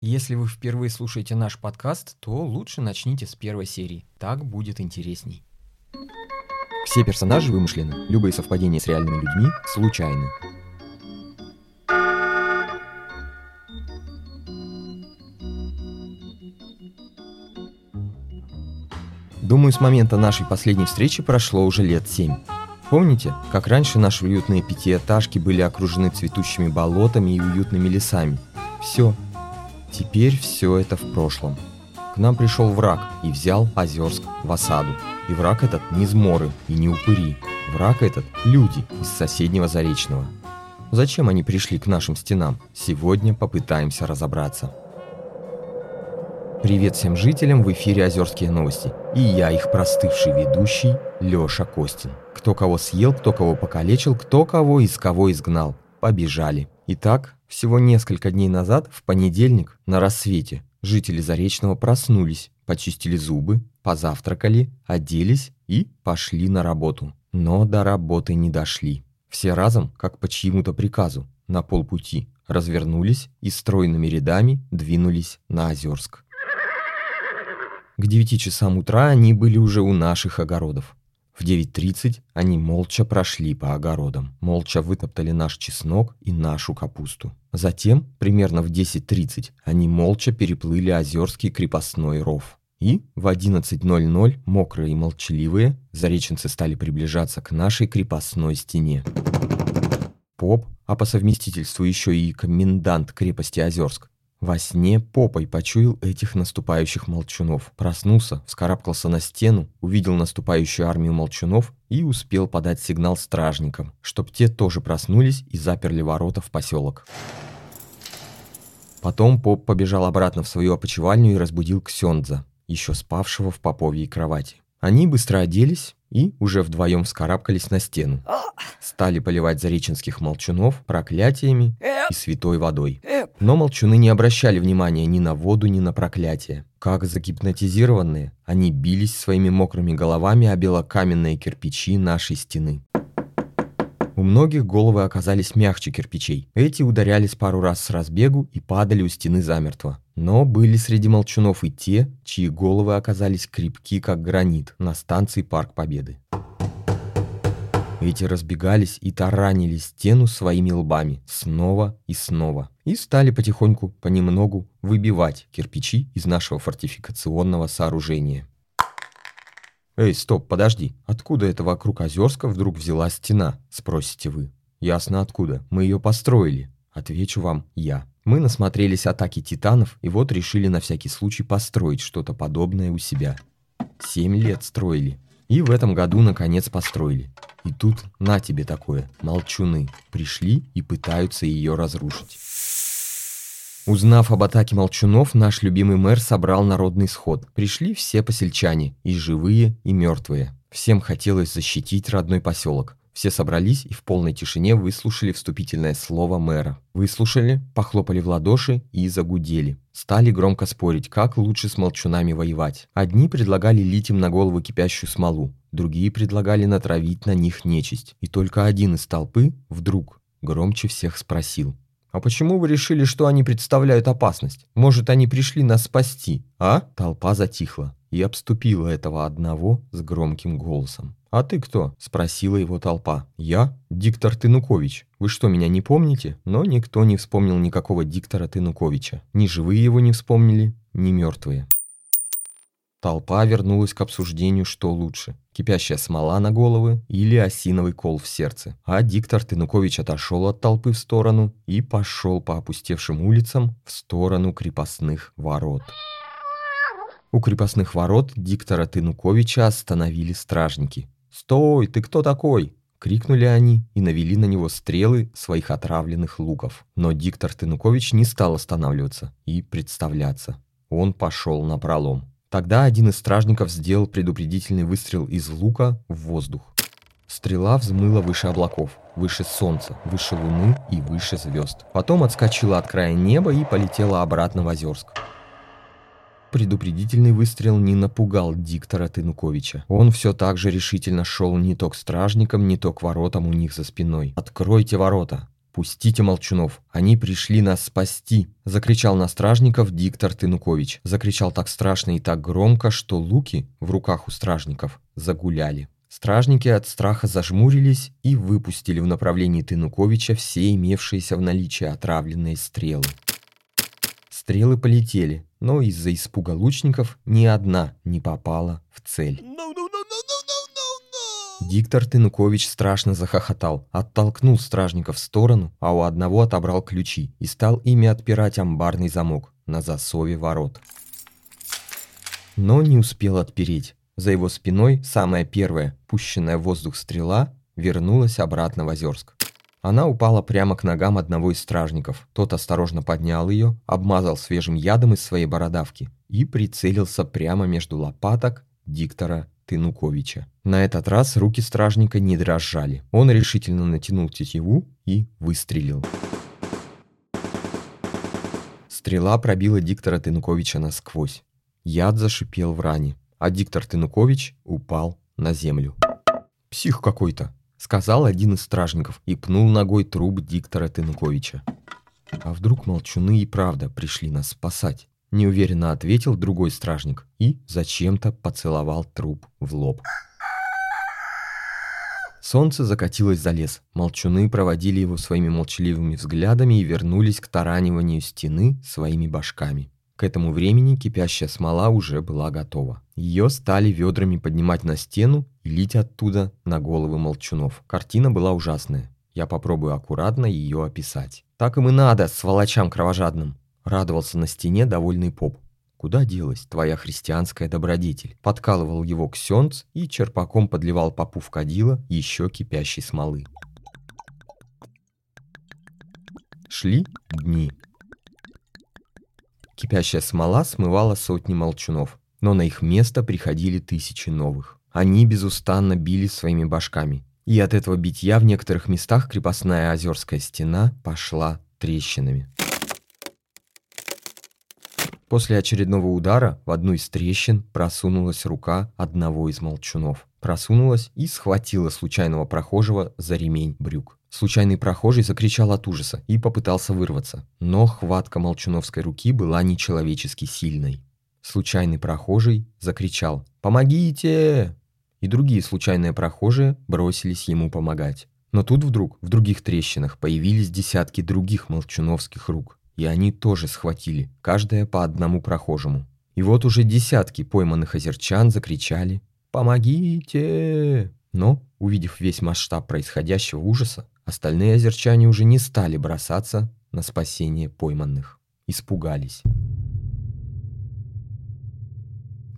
Если вы впервые слушаете наш подкаст, то лучше начните с первой серии. Так будет интересней. Все персонажи вымышлены, любые совпадения с реальными людьми случайны. Думаю, с момента нашей последней встречи прошло уже лет семь. Помните, как раньше наши уютные пятиэтажки были окружены цветущими болотами и уютными лесами? Все, Теперь все это в прошлом. К нам пришел враг и взял Озерск в осаду. И враг этот не зморы и не упыри. Враг этот – люди из соседнего Заречного. Зачем они пришли к нашим стенам? Сегодня попытаемся разобраться. Привет всем жителям, в эфире Озерские новости. И я, их простывший ведущий, Лёша Костин. Кто кого съел, кто кого покалечил, кто кого из кого изгнал. Побежали. Итак, всего несколько дней назад, в понедельник, на рассвете, жители Заречного проснулись, почистили зубы, позавтракали, оделись и пошли на работу. Но до работы не дошли. Все разом, как по чьему-то приказу, на полпути, развернулись и стройными рядами двинулись на Озерск. К 9 часам утра они были уже у наших огородов. В 9.30 они молча прошли по огородам, молча вытоптали наш чеснок и нашу капусту. Затем, примерно в 10.30, они молча переплыли Озерский крепостной ров. И в 11.00, мокрые и молчаливые, зареченцы стали приближаться к нашей крепостной стене. Поп, а по совместительству еще и комендант крепости Озерск, во сне попой почуял этих наступающих молчунов. Проснулся, вскарабкался на стену, увидел наступающую армию молчунов и успел подать сигнал стражникам, чтоб те тоже проснулись и заперли ворота в поселок. Потом поп побежал обратно в свою опочивальню и разбудил Ксендза, еще спавшего в поповьей кровати. Они быстро оделись и уже вдвоем вскарабкались на стену. Стали поливать зареченских молчунов проклятиями и святой водой. Но молчуны не обращали внимания ни на воду, ни на проклятие. Как загипнотизированные, они бились своими мокрыми головами о белокаменные кирпичи нашей стены. У многих головы оказались мягче кирпичей. Эти ударялись пару раз с разбегу и падали у стены замертво. Но были среди молчунов и те, чьи головы оказались крепки, как гранит, на станции Парк Победы. Эти разбегались и таранили стену своими лбами снова и снова. И стали потихоньку, понемногу выбивать кирпичи из нашего фортификационного сооружения. «Эй, стоп, подожди. Откуда это вокруг Озерска вдруг взяла стена?» – спросите вы. «Ясно откуда. Мы ее построили». Отвечу вам я. Мы насмотрелись атаки титанов и вот решили на всякий случай построить что-то подобное у себя. Семь лет строили. И в этом году наконец построили. И тут на тебе такое, молчуны, пришли и пытаются ее разрушить. Узнав об атаке молчунов, наш любимый мэр собрал народный сход. Пришли все посельчане, и живые, и мертвые. Всем хотелось защитить родной поселок. Все собрались и в полной тишине выслушали вступительное слово мэра. Выслушали, похлопали в ладоши и загудели. Стали громко спорить, как лучше с молчунами воевать. Одни предлагали лить им на голову кипящую смолу, другие предлагали натравить на них нечисть. И только один из толпы вдруг громче всех спросил. «А почему вы решили, что они представляют опасность? Может, они пришли нас спасти, а?» Толпа затихла и обступила этого одного с громким голосом. «А ты кто?» – спросила его толпа. «Я? Диктор Тынукович. Вы что, меня не помните?» Но никто не вспомнил никакого диктора Тынуковича. Ни живые его не вспомнили, ни мертвые. Толпа вернулась к обсуждению, что лучше – кипящая смола на головы или осиновый кол в сердце. А диктор Тынукович отошел от толпы в сторону и пошел по опустевшим улицам в сторону крепостных ворот. У крепостных ворот диктора Тынуковича остановили стражники. «Стой, ты кто такой?» — крикнули они и навели на него стрелы своих отравленных луков. Но диктор Тынукович не стал останавливаться и представляться. Он пошел на пролом. Тогда один из стражников сделал предупредительный выстрел из лука в воздух. Стрела взмыла выше облаков, выше солнца, выше луны и выше звезд. Потом отскочила от края неба и полетела обратно в Озерск. Предупредительный выстрел не напугал диктора Тынуковича. Он все так же решительно шел не то к стражникам, не то к воротам у них за спиной. «Откройте ворота! «Пустите молчунов, они пришли нас спасти!» Закричал на стражников диктор Тынукович. Закричал так страшно и так громко, что луки в руках у стражников загуляли. Стражники от страха зажмурились и выпустили в направлении Тынуковича все имевшиеся в наличии отравленные стрелы. Стрелы полетели, но из-за испуга лучников ни одна не попала в цель. Диктор Тынукович страшно захохотал, оттолкнул стражников в сторону, а у одного отобрал ключи и стал ими отпирать амбарный замок на засове ворот. Но не успел отпереть. За его спиной самая первая, пущенная в воздух стрела, вернулась обратно в Озерск. Она упала прямо к ногам одного из стражников. Тот осторожно поднял ее, обмазал свежим ядом из своей бородавки и прицелился прямо между лопаток диктора Тынуковича. На этот раз руки стражника не дрожали. Он решительно натянул тетиву и выстрелил. Стрела пробила диктора Тынуковича насквозь. Яд зашипел в ране а диктор Тынукович упал на землю. «Псих какой-то», — сказал один из стражников и пнул ногой труп диктора Тынуковича. «А вдруг молчуны и правда пришли нас спасать?» Неуверенно ответил другой стражник и зачем-то поцеловал труп в лоб. Солнце закатилось за лес. Молчуны проводили его своими молчаливыми взглядами и вернулись к тараниванию стены своими башками. К этому времени кипящая смола уже была готова. Ее стали ведрами поднимать на стену и лить оттуда на головы молчунов. Картина была ужасная. Я попробую аккуратно ее описать. «Так им и надо, сволочам кровожадным!» Радовался на стене довольный поп. «Куда делась твоя христианская добродетель?» Подкалывал его ксенц и черпаком подливал попу в кадила еще кипящей смолы. Шли дни. Кипящая смола смывала сотни молчунов, но на их место приходили тысячи новых. Они безустанно били своими башками, и от этого битья в некоторых местах крепостная озерская стена пошла трещинами. После очередного удара в одну из трещин просунулась рука одного из молчунов. Просунулась и схватила случайного прохожего за ремень брюк. Случайный прохожий закричал от ужаса и попытался вырваться, но хватка молчуновской руки была нечеловечески сильной. Случайный прохожий закричал «Помогите!» И другие случайные прохожие бросились ему помогать. Но тут вдруг в других трещинах появились десятки других молчуновских рук, и они тоже схватили, каждая по одному прохожему. И вот уже десятки пойманных озерчан закричали «Помогите!». Но, увидев весь масштаб происходящего ужаса, Остальные озерчане уже не стали бросаться на спасение пойманных. Испугались.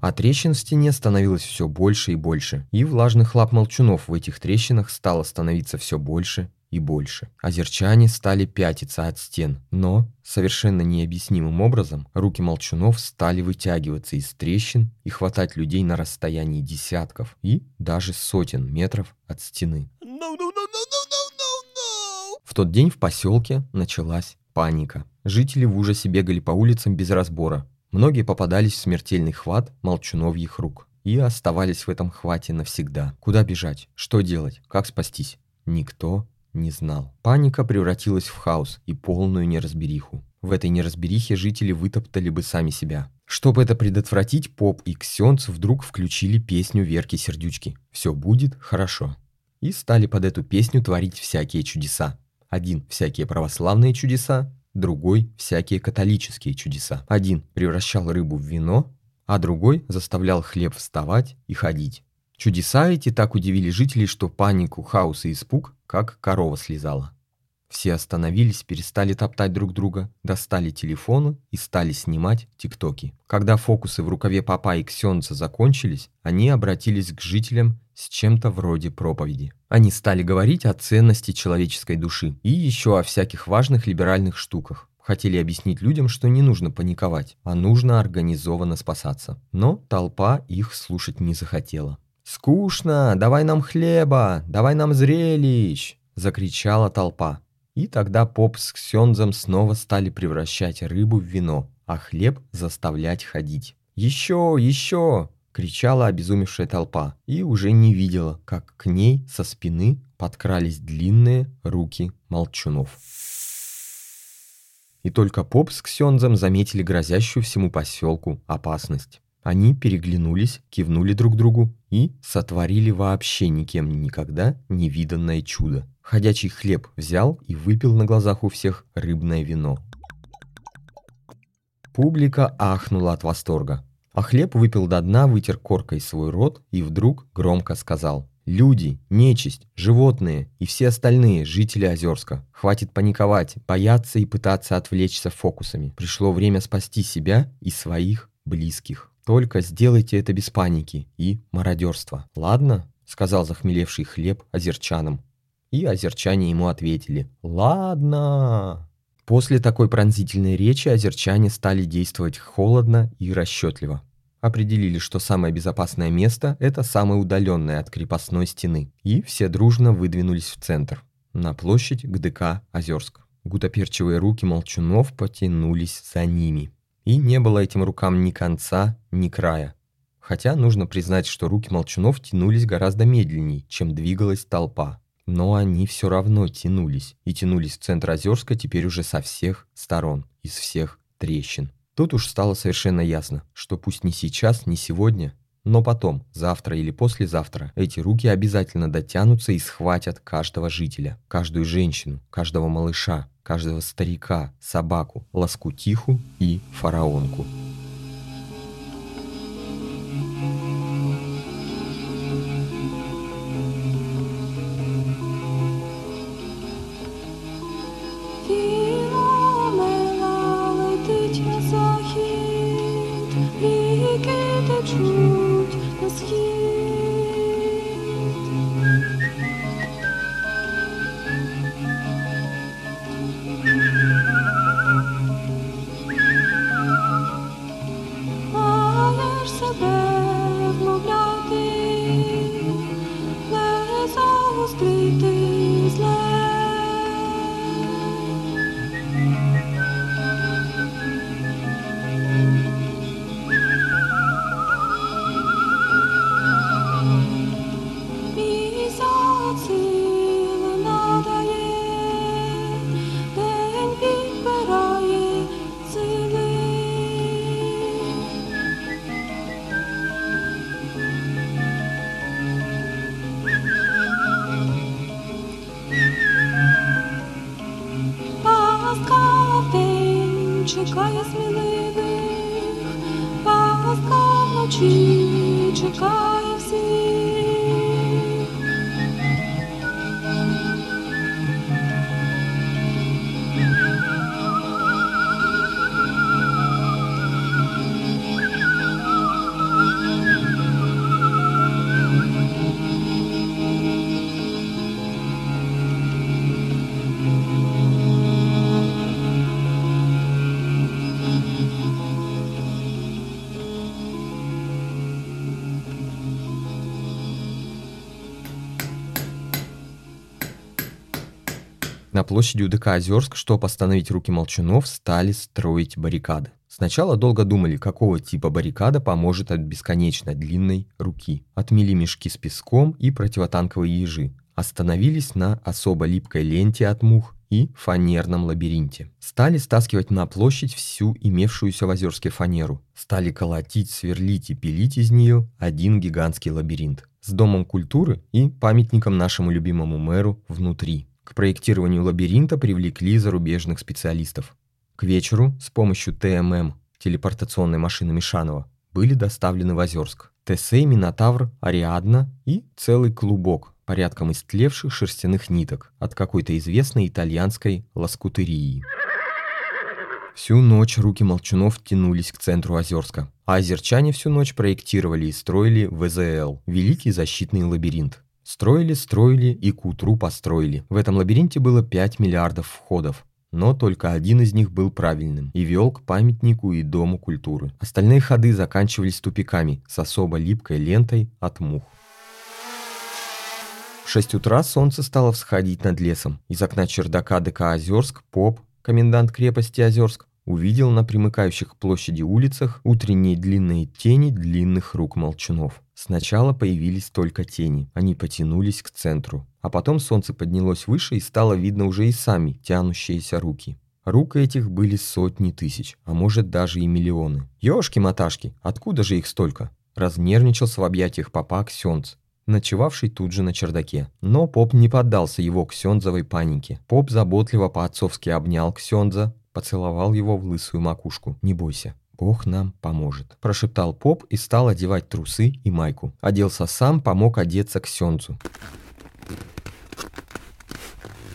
А трещин в стене становилось все больше и больше, и влажных лап молчунов в этих трещинах стало становиться все больше и больше. Озерчане стали пятиться от стен, но, совершенно необъяснимым образом, руки молчунов стали вытягиваться из трещин и хватать людей на расстоянии десятков и даже сотен метров от стены. No, no, no, в тот день в поселке началась паника. Жители в ужасе бегали по улицам без разбора. Многие попадались в смертельный хват молчуновьих рук и оставались в этом хвате навсегда. Куда бежать? Что делать? Как спастись? Никто не знал. Паника превратилась в хаос и полную неразбериху. В этой неразберихе жители вытоптали бы сами себя. Чтобы это предотвратить, поп и ксенц вдруг включили песню Верки Сердючки «Все будет хорошо» и стали под эту песню творить всякие чудеса. Один – всякие православные чудеса, другой – всякие католические чудеса. Один превращал рыбу в вино, а другой заставлял хлеб вставать и ходить. Чудеса эти так удивили жителей, что панику, хаос и испуг, как корова слезала. Все остановились, перестали топтать друг друга, достали телефоны и стали снимать тиктоки. Когда фокусы в рукаве папа и ксенца закончились, они обратились к жителям с чем-то вроде проповеди. Они стали говорить о ценности человеческой души и еще о всяких важных либеральных штуках. Хотели объяснить людям, что не нужно паниковать, а нужно организованно спасаться. Но толпа их слушать не захотела. «Скучно! Давай нам хлеба! Давай нам зрелищ!» – закричала толпа. И тогда поп с Ксензом снова стали превращать рыбу в вино, а хлеб заставлять ходить. «Еще, еще!» – кричала обезумевшая толпа и уже не видела, как к ней со спины подкрались длинные руки молчунов. И только поп с Ксензом заметили грозящую всему поселку опасность. Они переглянулись, кивнули друг другу и сотворили вообще никем никогда невиданное чудо. Ходячий хлеб взял и выпил на глазах у всех рыбное вино. Публика ахнула от восторга. А хлеб выпил до дна, вытер коркой свой рот и вдруг громко сказал Люди, нечисть, животные и все остальные жители Озерска. Хватит паниковать, бояться и пытаться отвлечься фокусами. Пришло время спасти себя и своих близких. Только сделайте это без паники и мародерства. Ладно? Сказал захмелевший хлеб озерчанам. И озерчане ему ответили. Ладно. После такой пронзительной речи озерчане стали действовать холодно и расчетливо определили, что самое безопасное место – это самое удаленное от крепостной стены, и все дружно выдвинулись в центр, на площадь ГДК Озерск. Гутоперчивые руки молчунов потянулись за ними. И не было этим рукам ни конца, ни края. Хотя нужно признать, что руки молчунов тянулись гораздо медленнее, чем двигалась толпа. Но они все равно тянулись, и тянулись в центр Озерска теперь уже со всех сторон, из всех трещин. Тут уж стало совершенно ясно, что пусть не сейчас, не сегодня, но потом, завтра или послезавтра, эти руки обязательно дотянутся и схватят каждого жителя, каждую женщину, каждого малыша, каждого старика, собаку, лоскутиху и фараонку. Площади УДК Озерск, чтобы остановить руки молчунов, стали строить баррикады. Сначала долго думали, какого типа баррикада поможет от бесконечно длинной руки. Отмели мешки с песком и противотанковые ежи. Остановились на особо липкой ленте от мух и фанерном лабиринте. Стали стаскивать на площадь всю имевшуюся в Озерске фанеру. Стали колотить, сверлить и пилить из нее один гигантский лабиринт с Домом культуры и памятником нашему любимому мэру внутри. К проектированию лабиринта привлекли зарубежных специалистов. К вечеру с помощью ТММ, телепортационной машины Мишанова, были доставлены в Озерск Тесей, Минотавр, Ариадна и целый клубок порядком истлевших шерстяных ниток от какой-то известной итальянской лоскутерии. Всю ночь руки молчунов тянулись к центру Озерска, а озерчане всю ночь проектировали и строили ВЗЛ – Великий защитный лабиринт. Строили, строили и к утру построили. В этом лабиринте было 5 миллиардов входов. Но только один из них был правильным и вел к памятнику и Дому культуры. Остальные ходы заканчивались тупиками с особо липкой лентой от мух. В 6 утра солнце стало всходить над лесом. Из окна чердака ДК Озерск поп, комендант крепости Озерск, увидел на примыкающих к площади улицах утренние длинные тени длинных рук молчунов. Сначала появились только тени, они потянулись к центру. А потом солнце поднялось выше и стало видно уже и сами тянущиеся руки. Рук этих были сотни тысяч, а может даже и миллионы. Ёшки-маташки, откуда же их столько? Разнервничался в объятиях попа Ксенц, ночевавший тут же на чердаке. Но поп не поддался его ксензовой панике. Поп заботливо по-отцовски обнял Ксенза, поцеловал его в лысую макушку. «Не бойся, «Бог нам поможет», – прошептал поп и стал одевать трусы и майку. Оделся сам, помог одеться к Сенцу.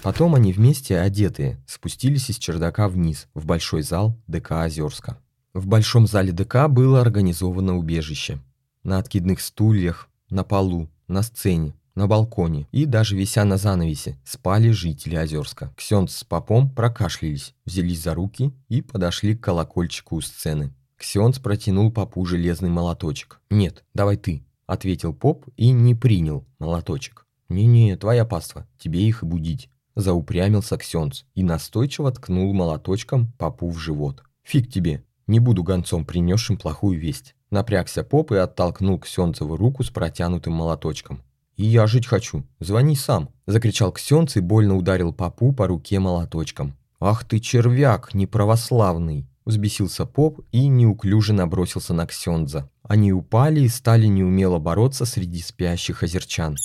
Потом они вместе, одетые, спустились из чердака вниз, в большой зал ДК Озерска. В большом зале ДК было организовано убежище. На откидных стульях, на полу, на сцене, на балконе и даже вися на занавесе спали жители Озерска. Ксенц с попом прокашлялись, взялись за руки и подошли к колокольчику у сцены. Ксенц протянул попу железный молоточек. «Нет, давай ты», — ответил поп и не принял молоточек. «Не-не, твоя паства, тебе их и будить», — заупрямился Ксенц и настойчиво ткнул молоточком попу в живот. «Фиг тебе, не буду гонцом, принесшим плохую весть». Напрягся поп и оттолкнул Ксенцеву руку с протянутым молоточком. «И я жить хочу. Звони сам!» – закричал Ксенц и больно ударил папу по руке молоточком. «Ах ты червяк, неправославный!» – взбесился поп и неуклюже набросился на Ксенза. Они упали и стали неумело бороться среди спящих озерчан.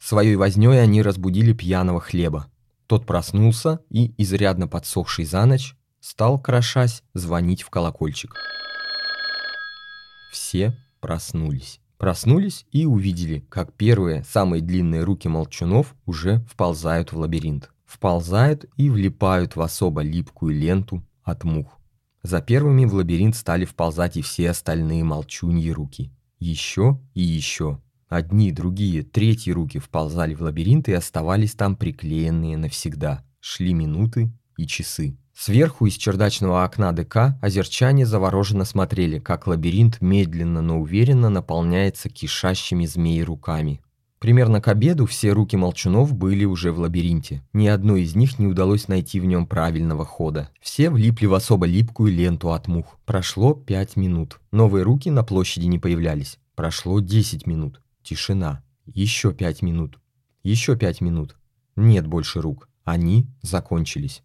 Своей вознёй они разбудили пьяного хлеба. Тот проснулся и, изрядно подсохший за ночь, стал, крошась, звонить в колокольчик. Все проснулись. Проснулись и увидели, как первые, самые длинные руки молчунов уже вползают в лабиринт. Вползают и влипают в особо липкую ленту от мух. За первыми в лабиринт стали вползать и все остальные молчуньи руки. Еще и еще. Одни, другие, третьи руки вползали в лабиринт и оставались там приклеенные навсегда. Шли минуты и часы. Сверху из чердачного окна ДК озерчане завороженно смотрели, как лабиринт медленно, но уверенно наполняется кишащими змеи руками. Примерно к обеду все руки молчунов были уже в лабиринте. Ни одной из них не удалось найти в нем правильного хода. Все влипли в особо липкую ленту от мух. Прошло пять минут. Новые руки на площади не появлялись. Прошло десять минут. Тишина. Еще пять минут. Еще пять минут. Нет больше рук. Они закончились.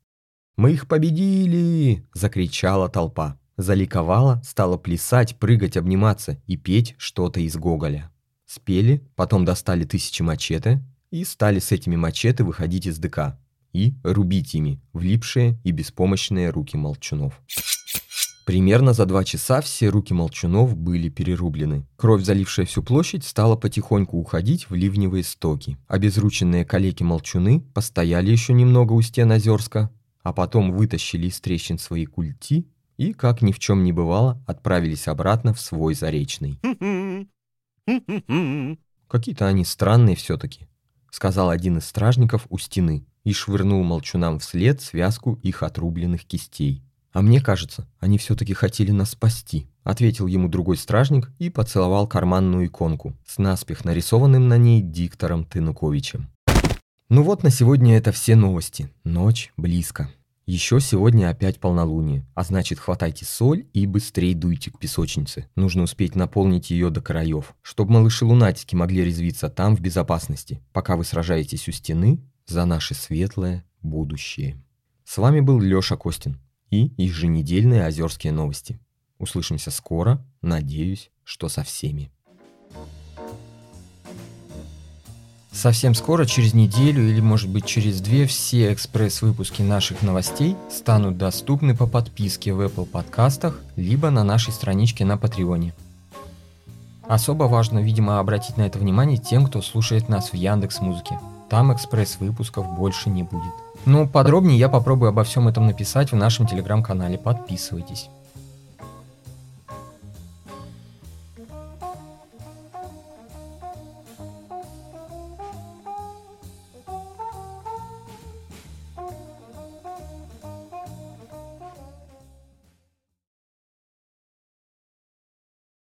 «Мы их победили!» – закричала толпа. Заликовала, стала плясать, прыгать, обниматься и петь что-то из Гоголя. Спели, потом достали тысячи мачете и стали с этими мачете выходить из ДК и рубить ими влипшие и беспомощные руки молчунов. Примерно за два часа все руки молчунов были перерублены. Кровь, залившая всю площадь, стала потихоньку уходить в ливневые стоки. Обезрученные калеки-молчуны постояли еще немного у стен Озерска, а потом вытащили из трещин свои культи и, как ни в чем не бывало, отправились обратно в свой заречный. «Какие-то они странные все-таки», — сказал один из стражников у стены и швырнул молчунам вслед связку их отрубленных кистей. «А мне кажется, они все-таки хотели нас спасти», — ответил ему другой стражник и поцеловал карманную иконку с наспех нарисованным на ней диктором Тынуковичем. Ну вот на сегодня это все новости. Ночь близко. Еще сегодня опять полнолуние, а значит хватайте соль и быстрее дуйте к песочнице. Нужно успеть наполнить ее до краев, чтобы малыши-лунатики могли резвиться там в безопасности, пока вы сражаетесь у стены за наше светлое будущее. С вами был Лёша Костин и еженедельные озерские новости. Услышимся скоро, надеюсь, что со всеми. Совсем скоро, через неделю или может быть через две, все экспресс-выпуски наших новостей станут доступны по подписке в Apple подкастах, либо на нашей страничке на Патреоне. Особо важно, видимо, обратить на это внимание тем, кто слушает нас в Яндекс Музыке. Там экспресс-выпусков больше не будет. Ну, подробнее я попробую обо всем этом написать в нашем телеграм-канале. Подписывайтесь.